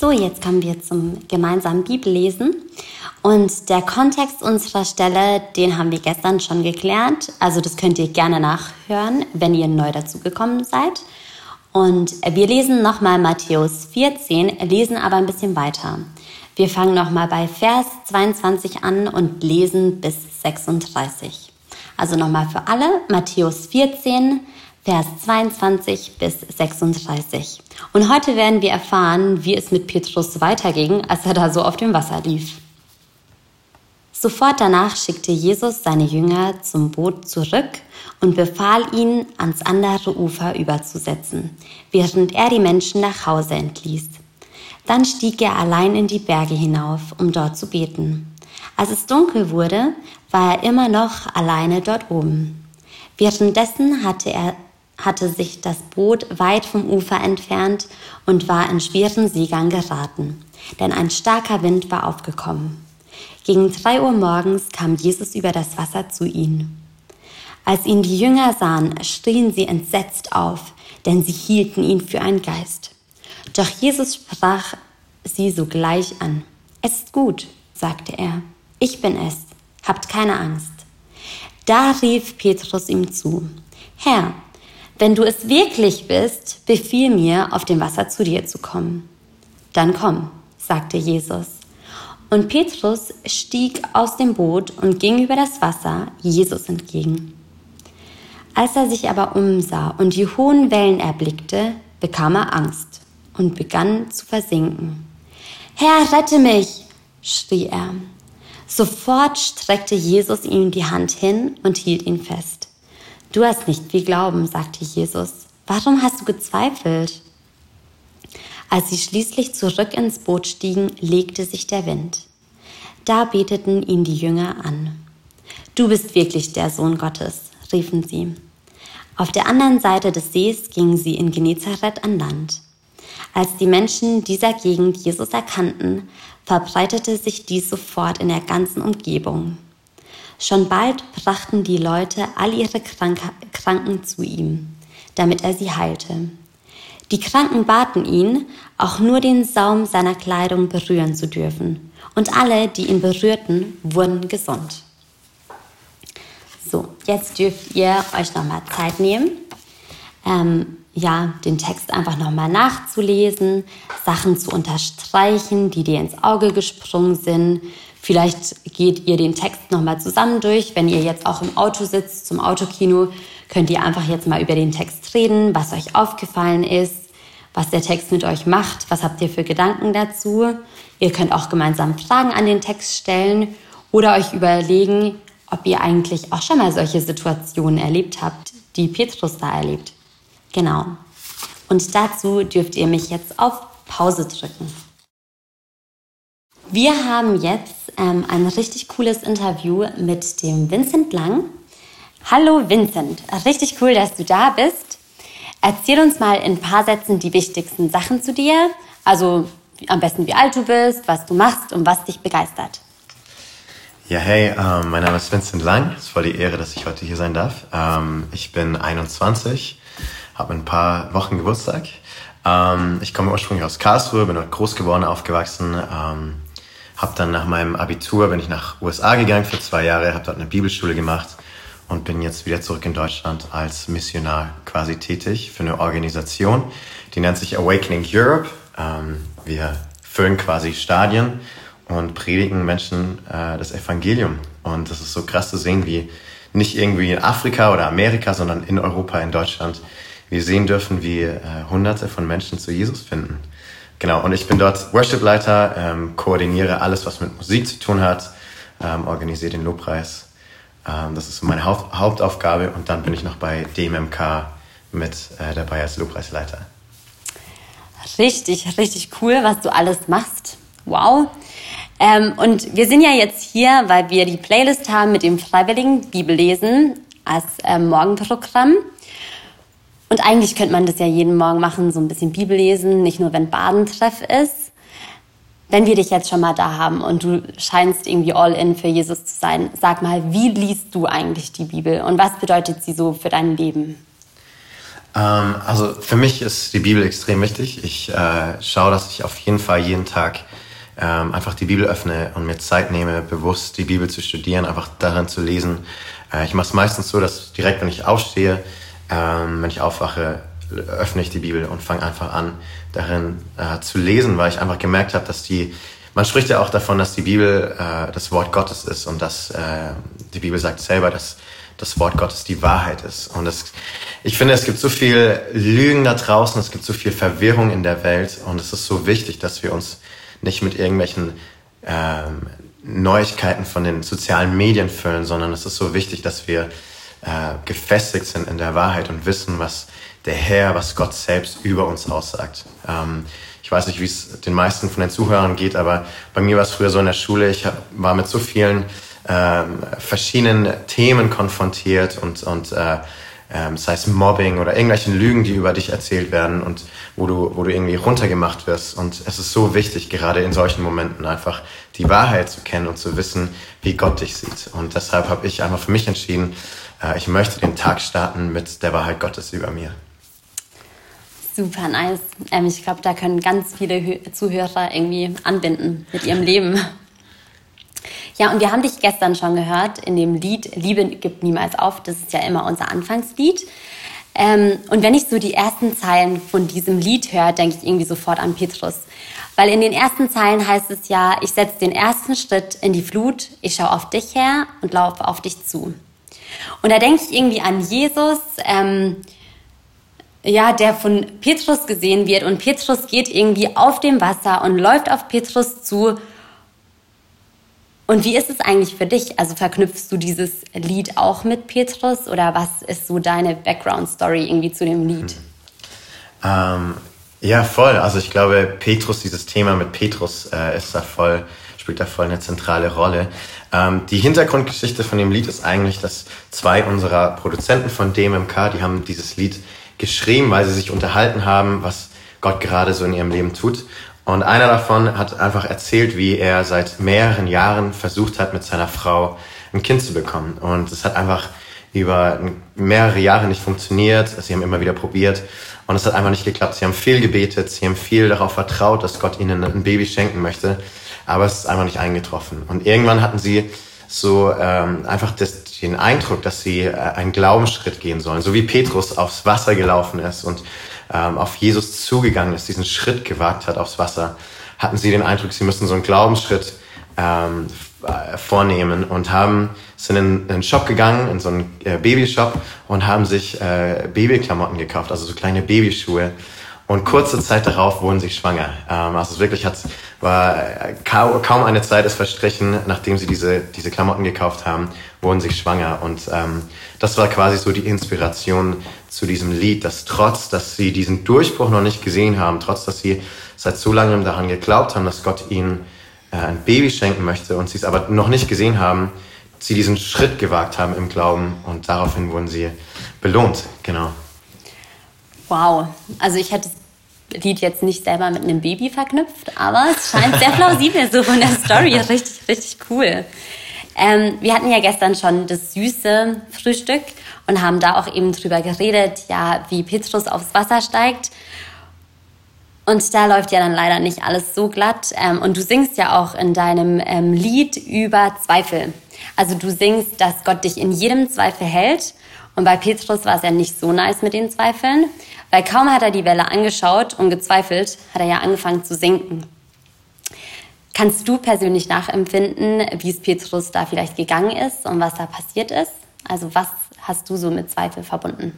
So, jetzt kommen wir zum gemeinsamen Bibellesen. Und der Kontext unserer Stelle, den haben wir gestern schon geklärt. Also das könnt ihr gerne nachhören, wenn ihr neu dazugekommen seid. Und wir lesen nochmal Matthäus 14, lesen aber ein bisschen weiter. Wir fangen nochmal bei Vers 22 an und lesen bis 36. Also nochmal für alle, Matthäus 14, Vers 22 bis 36. Und heute werden wir erfahren, wie es mit Petrus weiterging, als er da so auf dem Wasser lief. Sofort danach schickte Jesus seine Jünger zum Boot zurück und befahl ihnen, ans andere Ufer überzusetzen, während er die Menschen nach Hause entließ. Dann stieg er allein in die Berge hinauf, um dort zu beten. Als es dunkel wurde, war er immer noch alleine dort oben. Währenddessen hatte er hatte sich das Boot weit vom Ufer entfernt und war in schweren Seegang geraten, denn ein starker Wind war aufgekommen. Gegen drei Uhr morgens kam Jesus über das Wasser zu ihnen. Als ihn die Jünger sahen, schrien sie entsetzt auf, denn sie hielten ihn für einen Geist. Doch Jesus sprach sie sogleich an. Es ist gut, sagte er. Ich bin es. Habt keine Angst. Da rief Petrus ihm zu. Herr, wenn du es wirklich bist, befiehl mir, auf dem Wasser zu dir zu kommen. Dann komm, sagte Jesus. Und Petrus stieg aus dem Boot und ging über das Wasser Jesus entgegen. Als er sich aber umsah und die hohen Wellen erblickte, bekam er Angst und begann zu versinken. Herr, rette mich! schrie er. Sofort streckte Jesus ihm die Hand hin und hielt ihn fest. Du hast nicht viel Glauben, sagte Jesus. Warum hast du gezweifelt? Als sie schließlich zurück ins Boot stiegen, legte sich der Wind. Da beteten ihn die Jünger an. Du bist wirklich der Sohn Gottes, riefen sie. Auf der anderen Seite des Sees gingen sie in Genezareth an Land. Als die Menschen dieser Gegend Jesus erkannten, verbreitete sich dies sofort in der ganzen Umgebung. Schon bald brachten die Leute all ihre Krank Kranken zu ihm, damit er sie heilte. Die Kranken baten ihn, auch nur den Saum seiner Kleidung berühren zu dürfen, und alle, die ihn berührten, wurden gesund. So, jetzt dürft ihr euch nochmal Zeit nehmen, ähm, ja, den Text einfach nochmal nachzulesen, Sachen zu unterstreichen, die dir ins Auge gesprungen sind, Vielleicht geht ihr den Text nochmal zusammen durch. Wenn ihr jetzt auch im Auto sitzt, zum Autokino, könnt ihr einfach jetzt mal über den Text reden, was euch aufgefallen ist, was der Text mit euch macht, was habt ihr für Gedanken dazu. Ihr könnt auch gemeinsam Fragen an den Text stellen oder euch überlegen, ob ihr eigentlich auch schon mal solche Situationen erlebt habt, die Petrus da erlebt. Genau. Und dazu dürft ihr mich jetzt auf Pause drücken. Wir haben jetzt ähm, ein richtig cooles Interview mit dem Vincent Lang. Hallo Vincent, richtig cool, dass du da bist. Erzähl uns mal in ein paar Sätzen die wichtigsten Sachen zu dir. Also am besten, wie alt du bist, was du machst und was dich begeistert. Ja, hey, ähm, mein Name ist Vincent Lang. Es ist voll die Ehre, dass ich heute hier sein darf. Ähm, ich bin 21, habe ein paar Wochen Geburtstag. Ähm, ich komme ursprünglich aus Karlsruhe, bin dort groß geworden, aufgewachsen. Habe dann nach meinem Abitur, bin ich nach USA gegangen für zwei Jahre, habe dort eine Bibelschule gemacht und bin jetzt wieder zurück in Deutschland als Missionar quasi tätig für eine Organisation, die nennt sich Awakening Europe. Ähm, wir füllen quasi Stadien und predigen Menschen äh, das Evangelium. Und das ist so krass zu sehen, wie nicht irgendwie in Afrika oder Amerika, sondern in Europa, in Deutschland, wir sehen dürfen, wie äh, Hunderte von Menschen zu Jesus finden. Genau, und ich bin dort Worship-Leiter, ähm, koordiniere alles, was mit Musik zu tun hat, ähm, organisiere den Lobpreis. Ähm, das ist meine Haupt Hauptaufgabe und dann bin ich noch bei DMMK mit äh, dabei als Lobpreisleiter. Richtig, richtig cool, was du alles machst. Wow. Ähm, und wir sind ja jetzt hier, weil wir die Playlist haben mit dem freiwilligen Bibellesen als ähm, Morgenprogramm. Und eigentlich könnte man das ja jeden Morgen machen, so ein bisschen Bibel lesen, nicht nur wenn Badentreff ist. Wenn wir dich jetzt schon mal da haben und du scheinst irgendwie all in für Jesus zu sein, sag mal, wie liest du eigentlich die Bibel und was bedeutet sie so für dein Leben? Ähm, also für mich ist die Bibel extrem wichtig. Ich äh, schaue, dass ich auf jeden Fall jeden Tag ähm, einfach die Bibel öffne und mir Zeit nehme, bewusst die Bibel zu studieren, einfach darin zu lesen. Äh, ich mache es meistens so, dass direkt, wenn ich aufstehe, ähm, wenn ich aufwache, öffne ich die Bibel und fange einfach an, darin äh, zu lesen, weil ich einfach gemerkt habe, dass die, man spricht ja auch davon, dass die Bibel äh, das Wort Gottes ist und dass äh, die Bibel sagt selber, dass das Wort Gottes die Wahrheit ist. Und es, ich finde, es gibt so viel Lügen da draußen, es gibt so viel Verwirrung in der Welt und es ist so wichtig, dass wir uns nicht mit irgendwelchen ähm, Neuigkeiten von den sozialen Medien füllen, sondern es ist so wichtig, dass wir äh, gefestigt sind in der Wahrheit und wissen, was der Herr, was Gott selbst über uns aussagt. Ähm, ich weiß nicht, wie es den meisten von den Zuhörern geht, aber bei mir war es früher so in der Schule, ich war mit so vielen ähm, verschiedenen Themen konfrontiert und, und äh, ähm, sei es Mobbing oder irgendwelchen Lügen, die über dich erzählt werden und wo du, wo du irgendwie runtergemacht wirst. Und es ist so wichtig, gerade in solchen Momenten einfach die Wahrheit zu kennen und zu wissen, wie Gott dich sieht. Und deshalb habe ich einfach für mich entschieden, ich möchte den Tag starten mit der Wahrheit Gottes über mir. Super nice. Ähm, ich glaube, da können ganz viele Zuhörer irgendwie anbinden mit ihrem Leben. Ja, und wir haben dich gestern schon gehört in dem Lied Liebe gibt niemals auf. Das ist ja immer unser Anfangslied. Ähm, und wenn ich so die ersten Zeilen von diesem Lied höre, denke ich irgendwie sofort an Petrus. Weil in den ersten Zeilen heißt es ja, ich setze den ersten Schritt in die Flut, ich schaue auf dich her und laufe auf dich zu. Und da denke ich irgendwie an Jesus, ähm, ja, der von Petrus gesehen wird und Petrus geht irgendwie auf dem Wasser und läuft auf Petrus zu. Und wie ist es eigentlich für dich? Also verknüpfst du dieses Lied auch mit Petrus oder was ist so deine Background-Story irgendwie zu dem Lied? Ähm, ja, voll. Also ich glaube, Petrus, dieses Thema mit Petrus äh, ist da voll, spielt da voll eine zentrale Rolle. Ähm, die Hintergrundgeschichte von dem Lied ist eigentlich, dass zwei unserer Produzenten von DMMK, die haben dieses Lied geschrieben, weil sie sich unterhalten haben, was Gott gerade so in ihrem Leben tut. Und einer davon hat einfach erzählt, wie er seit mehreren Jahren versucht hat, mit seiner Frau ein Kind zu bekommen. Und es hat einfach über mehrere Jahre nicht funktioniert. Sie haben immer wieder probiert und es hat einfach nicht geklappt. Sie haben viel gebetet, sie haben viel darauf vertraut, dass Gott ihnen ein Baby schenken möchte, aber es ist einfach nicht eingetroffen. Und irgendwann hatten sie so ähm, einfach das, den Eindruck, dass sie äh, einen Glaubensschritt gehen sollen, so wie Petrus aufs Wasser gelaufen ist und ähm, auf Jesus zugegangen ist, diesen Schritt gewagt hat aufs Wasser, hatten sie den Eindruck, sie müssen so einen Glaubensschritt ähm, äh, vornehmen und haben sind in einen Shop gegangen, in so einen äh, Babyshop und haben sich äh, Babyklamotten gekauft, also so kleine Babyschuhe und kurze Zeit darauf wurden sie schwanger. Ähm, also wirklich hat, war kaum eine Zeit ist verstrichen, nachdem sie diese, diese Klamotten gekauft haben, wurden sie schwanger. Und ähm, das war quasi so die Inspiration zu diesem Lied, dass trotz, dass sie diesen Durchbruch noch nicht gesehen haben, trotz, dass sie seit so langem daran geglaubt haben, dass Gott ihnen äh, ein Baby schenken möchte und sie es aber noch nicht gesehen haben, sie diesen Schritt gewagt haben im Glauben und daraufhin wurden sie belohnt. Genau. Wow, also ich hätte Lied jetzt nicht selber mit einem Baby verknüpft, aber es scheint sehr plausibel so von der Story. Richtig, richtig cool. Ähm, wir hatten ja gestern schon das süße Frühstück und haben da auch eben drüber geredet, ja, wie Petrus aufs Wasser steigt. Und da läuft ja dann leider nicht alles so glatt. Ähm, und du singst ja auch in deinem ähm, Lied über Zweifel. Also du singst, dass Gott dich in jedem Zweifel hält. Und bei Petrus war es ja nicht so nice mit den Zweifeln. Weil kaum hat er die Welle angeschaut und gezweifelt, hat er ja angefangen zu sinken. Kannst du persönlich nachempfinden, wie es Petrus da vielleicht gegangen ist und was da passiert ist? Also was hast du so mit Zweifel verbunden?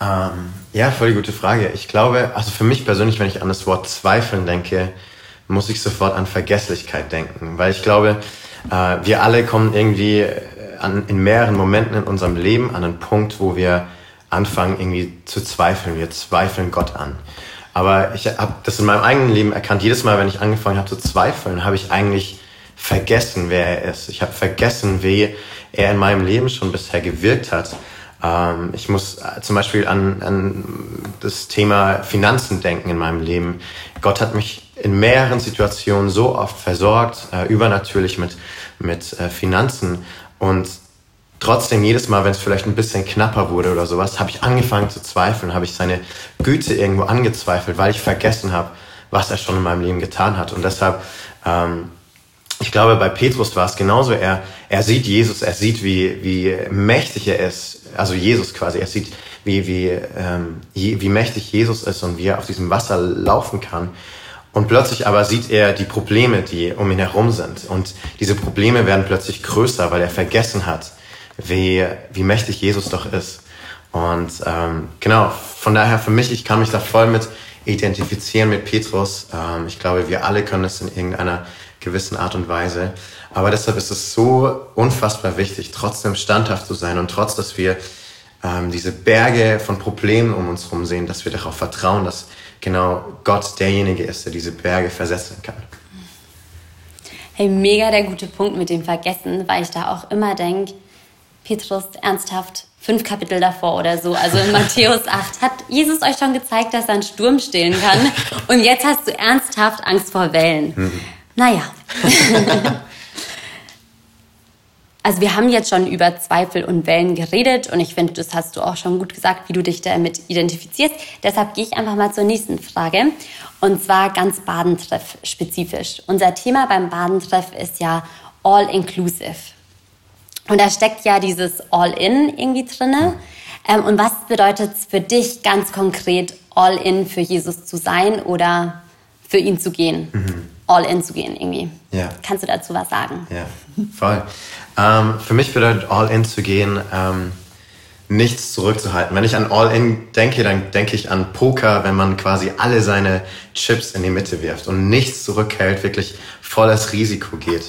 Ähm, ja, voll die gute Frage. Ich glaube, also für mich persönlich, wenn ich an das Wort Zweifeln denke, muss ich sofort an Vergesslichkeit denken. Weil ich glaube, äh, wir alle kommen irgendwie an, in mehreren Momenten in unserem Leben an einen Punkt, wo wir anfangen irgendwie zu zweifeln. Wir zweifeln Gott an. Aber ich habe das in meinem eigenen Leben erkannt. Jedes Mal, wenn ich angefangen habe zu zweifeln, habe ich eigentlich vergessen, wer er ist. Ich habe vergessen, wie er in meinem Leben schon bisher gewirkt hat. Ähm, ich muss äh, zum Beispiel an, an das Thema Finanzen denken in meinem Leben. Gott hat mich in mehreren Situationen so oft versorgt, äh, übernatürlich mit, mit äh, Finanzen. Und trotzdem jedes Mal, wenn es vielleicht ein bisschen knapper wurde oder sowas, habe ich angefangen zu zweifeln, habe ich seine Güte irgendwo angezweifelt, weil ich vergessen habe, was er schon in meinem Leben getan hat. Und deshalb, ähm, ich glaube, bei Petrus war es genauso. Er, er sieht Jesus, er sieht, wie, wie mächtig er ist, also Jesus quasi, er sieht, wie, wie, ähm, wie mächtig Jesus ist und wie er auf diesem Wasser laufen kann. Und plötzlich aber sieht er die Probleme, die um ihn herum sind. Und diese Probleme werden plötzlich größer, weil er vergessen hat, wie, wie mächtig Jesus doch ist. Und ähm, genau, von daher für mich, ich kann mich da voll mit identifizieren mit Petrus. Ähm, ich glaube, wir alle können es in irgendeiner gewissen Art und Weise. Aber deshalb ist es so unfassbar wichtig, trotzdem standhaft zu sein und trotz, dass wir ähm, diese Berge von Problemen um uns herum sehen, dass wir darauf vertrauen, dass genau Gott derjenige ist, der diese Berge versetzen kann. Hey, mega der gute Punkt mit dem Vergessen, weil ich da auch immer denke, Petrus, ernsthaft, fünf Kapitel davor oder so, also in Matthäus 8, hat Jesus euch schon gezeigt, dass er einen Sturm stillen kann. Und jetzt hast du ernsthaft Angst vor Wellen. Mhm. Naja. also wir haben jetzt schon über Zweifel und Wellen geredet und ich finde, das hast du auch schon gut gesagt, wie du dich damit identifizierst. Deshalb gehe ich einfach mal zur nächsten Frage und zwar ganz Badentreff spezifisch. Unser Thema beim Badentreff ist ja all inclusive. Und da steckt ja dieses All-In irgendwie drinne. Ähm, und was bedeutet es für dich ganz konkret, All-In für Jesus zu sein oder für ihn zu gehen? Mhm. All-In zu gehen irgendwie. Ja. Kannst du dazu was sagen? Ja, voll. ähm, für mich bedeutet All-In zu gehen, ähm, nichts zurückzuhalten. Wenn ich an All-In denke, dann denke ich an Poker, wenn man quasi alle seine Chips in die Mitte wirft und nichts zurückhält, wirklich volles Risiko geht.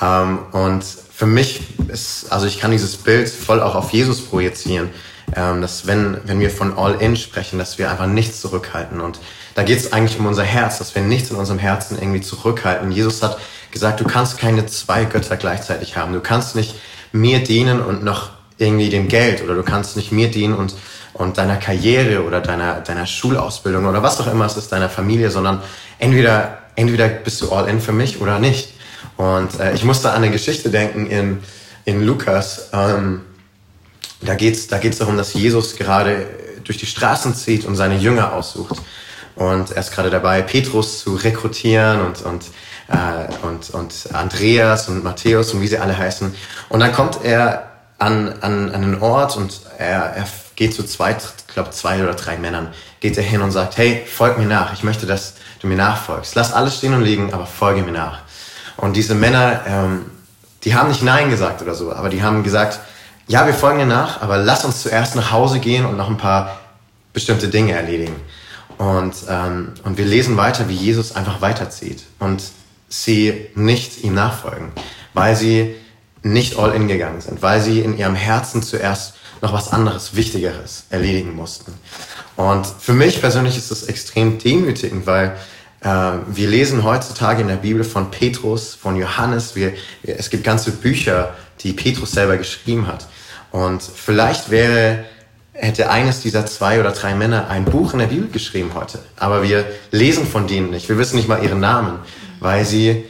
Ähm, und für mich ist, also ich kann dieses Bild voll auch auf Jesus projizieren, ähm, dass wenn, wenn wir von All-In sprechen, dass wir einfach nichts zurückhalten. Und da geht es eigentlich um unser Herz, dass wir nichts in unserem Herzen irgendwie zurückhalten. Jesus hat gesagt, du kannst keine zwei Götter gleichzeitig haben. Du kannst nicht mir dienen und noch irgendwie dem Geld oder du kannst nicht mir dienen und, und deiner Karriere oder deiner, deiner Schulausbildung oder was auch immer es ist, deiner Familie, sondern entweder, entweder bist du all in für mich oder nicht. Und äh, ich musste an eine Geschichte denken in, in Lukas. Ähm, da geht es da geht's darum, dass Jesus gerade durch die Straßen zieht und seine Jünger aussucht. Und er ist gerade dabei, Petrus zu rekrutieren und, und, äh, und, und Andreas und Matthäus und wie sie alle heißen. Und dann kommt er an, an, an einen Ort und er, er geht zu zweit, ich glaube zwei oder drei Männern, geht er hin und sagt, hey, folg mir nach, ich möchte, dass du mir nachfolgst. Lass alles stehen und liegen, aber folge mir nach. Und diese Männer, ähm, die haben nicht Nein gesagt oder so, aber die haben gesagt, ja, wir folgen dir nach, aber lass uns zuerst nach Hause gehen und noch ein paar bestimmte Dinge erledigen. Und, ähm, und wir lesen weiter, wie Jesus einfach weiterzieht und sie nicht ihm nachfolgen, weil sie nicht all in gegangen sind, weil sie in ihrem Herzen zuerst noch was anderes, Wichtigeres erledigen mussten. Und für mich persönlich ist das extrem demütigend, weil äh, wir lesen heutzutage in der Bibel von Petrus, von Johannes. Wir, es gibt ganze Bücher, die Petrus selber geschrieben hat. Und vielleicht wäre, hätte eines dieser zwei oder drei Männer ein Buch in der Bibel geschrieben heute. Aber wir lesen von denen nicht. Wir wissen nicht mal ihren Namen, weil sie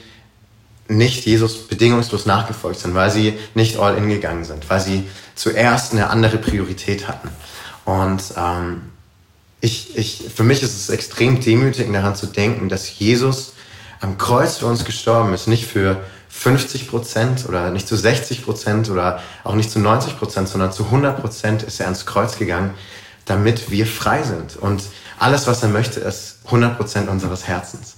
nicht Jesus bedingungslos nachgefolgt sind, weil sie nicht all in gegangen sind, weil sie zuerst eine andere Priorität hatten. Und ähm, ich, ich, für mich ist es extrem demütigend daran zu denken, dass Jesus am Kreuz für uns gestorben ist, nicht für 50 Prozent oder nicht zu 60 Prozent oder auch nicht zu 90 Prozent, sondern zu 100 Prozent ist er ans Kreuz gegangen, damit wir frei sind. Und alles, was er möchte, ist 100 Prozent unseres Herzens.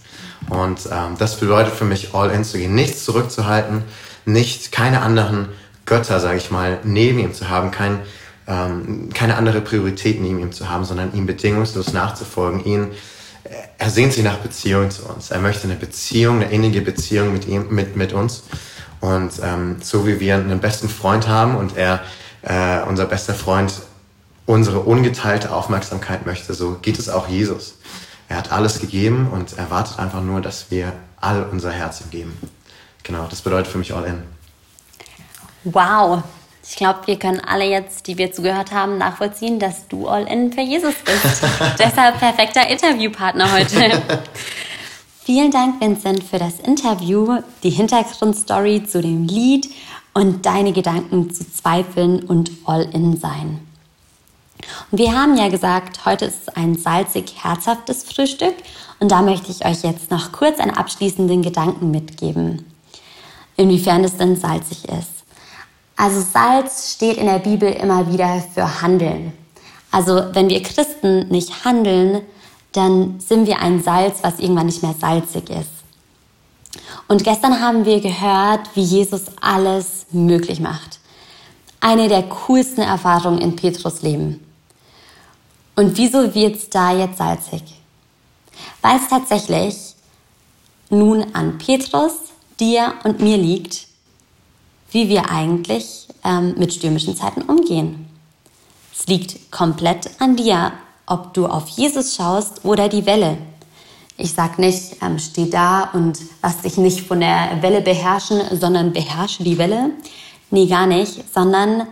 Und ähm, das bedeutet für mich, all in zu gehen, nichts zurückzuhalten, nicht keine anderen Götter, sage ich mal, neben ihm zu haben, kein ähm, keine andere Priorität neben ihm zu haben, sondern ihm bedingungslos nachzufolgen. Ihn, er sehnt sich nach Beziehung zu uns. Er möchte eine Beziehung, eine innige Beziehung mit ihm, mit, mit uns. Und ähm, so wie wir einen besten Freund haben und er, äh, unser bester Freund, unsere ungeteilte Aufmerksamkeit möchte, so geht es auch Jesus. Er hat alles gegeben und erwartet einfach nur, dass wir all unser Herz ihm geben. Genau, das bedeutet für mich All In. Wow, ich glaube, wir können alle jetzt, die wir zugehört haben, nachvollziehen, dass du all in für Jesus bist. Deshalb perfekter Interviewpartner heute. Vielen Dank, Vincent, für das Interview, die Hintergrundstory zu dem Lied und deine Gedanken zu Zweifeln und All-In-Sein. Und wir haben ja gesagt, heute ist ein salzig herzhaftes Frühstück und da möchte ich euch jetzt noch kurz einen abschließenden Gedanken mitgeben, inwiefern es denn salzig ist. Also Salz steht in der Bibel immer wieder für Handeln. Also wenn wir Christen nicht handeln, dann sind wir ein Salz, was irgendwann nicht mehr salzig ist. Und gestern haben wir gehört, wie Jesus alles möglich macht. Eine der coolsten Erfahrungen in Petrus Leben. Und wieso wird es da jetzt salzig? Weil es tatsächlich nun an Petrus, dir und mir liegt, wie wir eigentlich ähm, mit stürmischen Zeiten umgehen. Es liegt komplett an dir, ob du auf Jesus schaust oder die Welle. Ich sag nicht, ähm, steh da und lass dich nicht von der Welle beherrschen, sondern beherrsche die Welle. Nee, gar nicht, sondern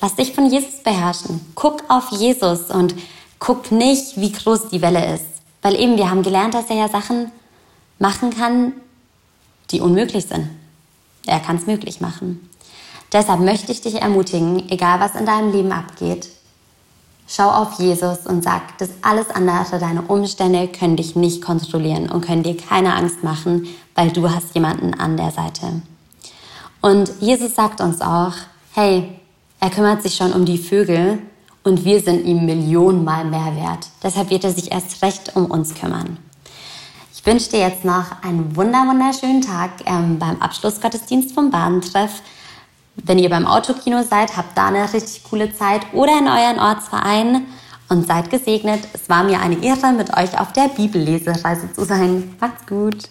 lass dich von Jesus beherrschen. Guck auf Jesus und guck nicht, wie groß die Welle ist. Weil eben wir haben gelernt, dass er ja Sachen machen kann, die unmöglich sind. Er kann es möglich machen. Deshalb möchte ich dich ermutigen, egal was in deinem Leben abgeht, schau auf Jesus und sag, dass alles andere, deine Umstände können dich nicht kontrollieren und können dir keine Angst machen, weil du hast jemanden an der Seite. Und Jesus sagt uns auch, hey, er kümmert sich schon um die Vögel und wir sind ihm Millionenmal mehr wert. Deshalb wird er sich erst recht um uns kümmern. Ich wünsche dir jetzt noch einen wunder wunderschönen Tag ähm, beim Abschlussgottesdienst vom Badentreff. Wenn ihr beim Autokino seid, habt da eine richtig coole Zeit oder in euren Ortsverein und seid gesegnet. Es war mir eine Ehre, mit euch auf der Bibellesereise zu sein. Macht's gut!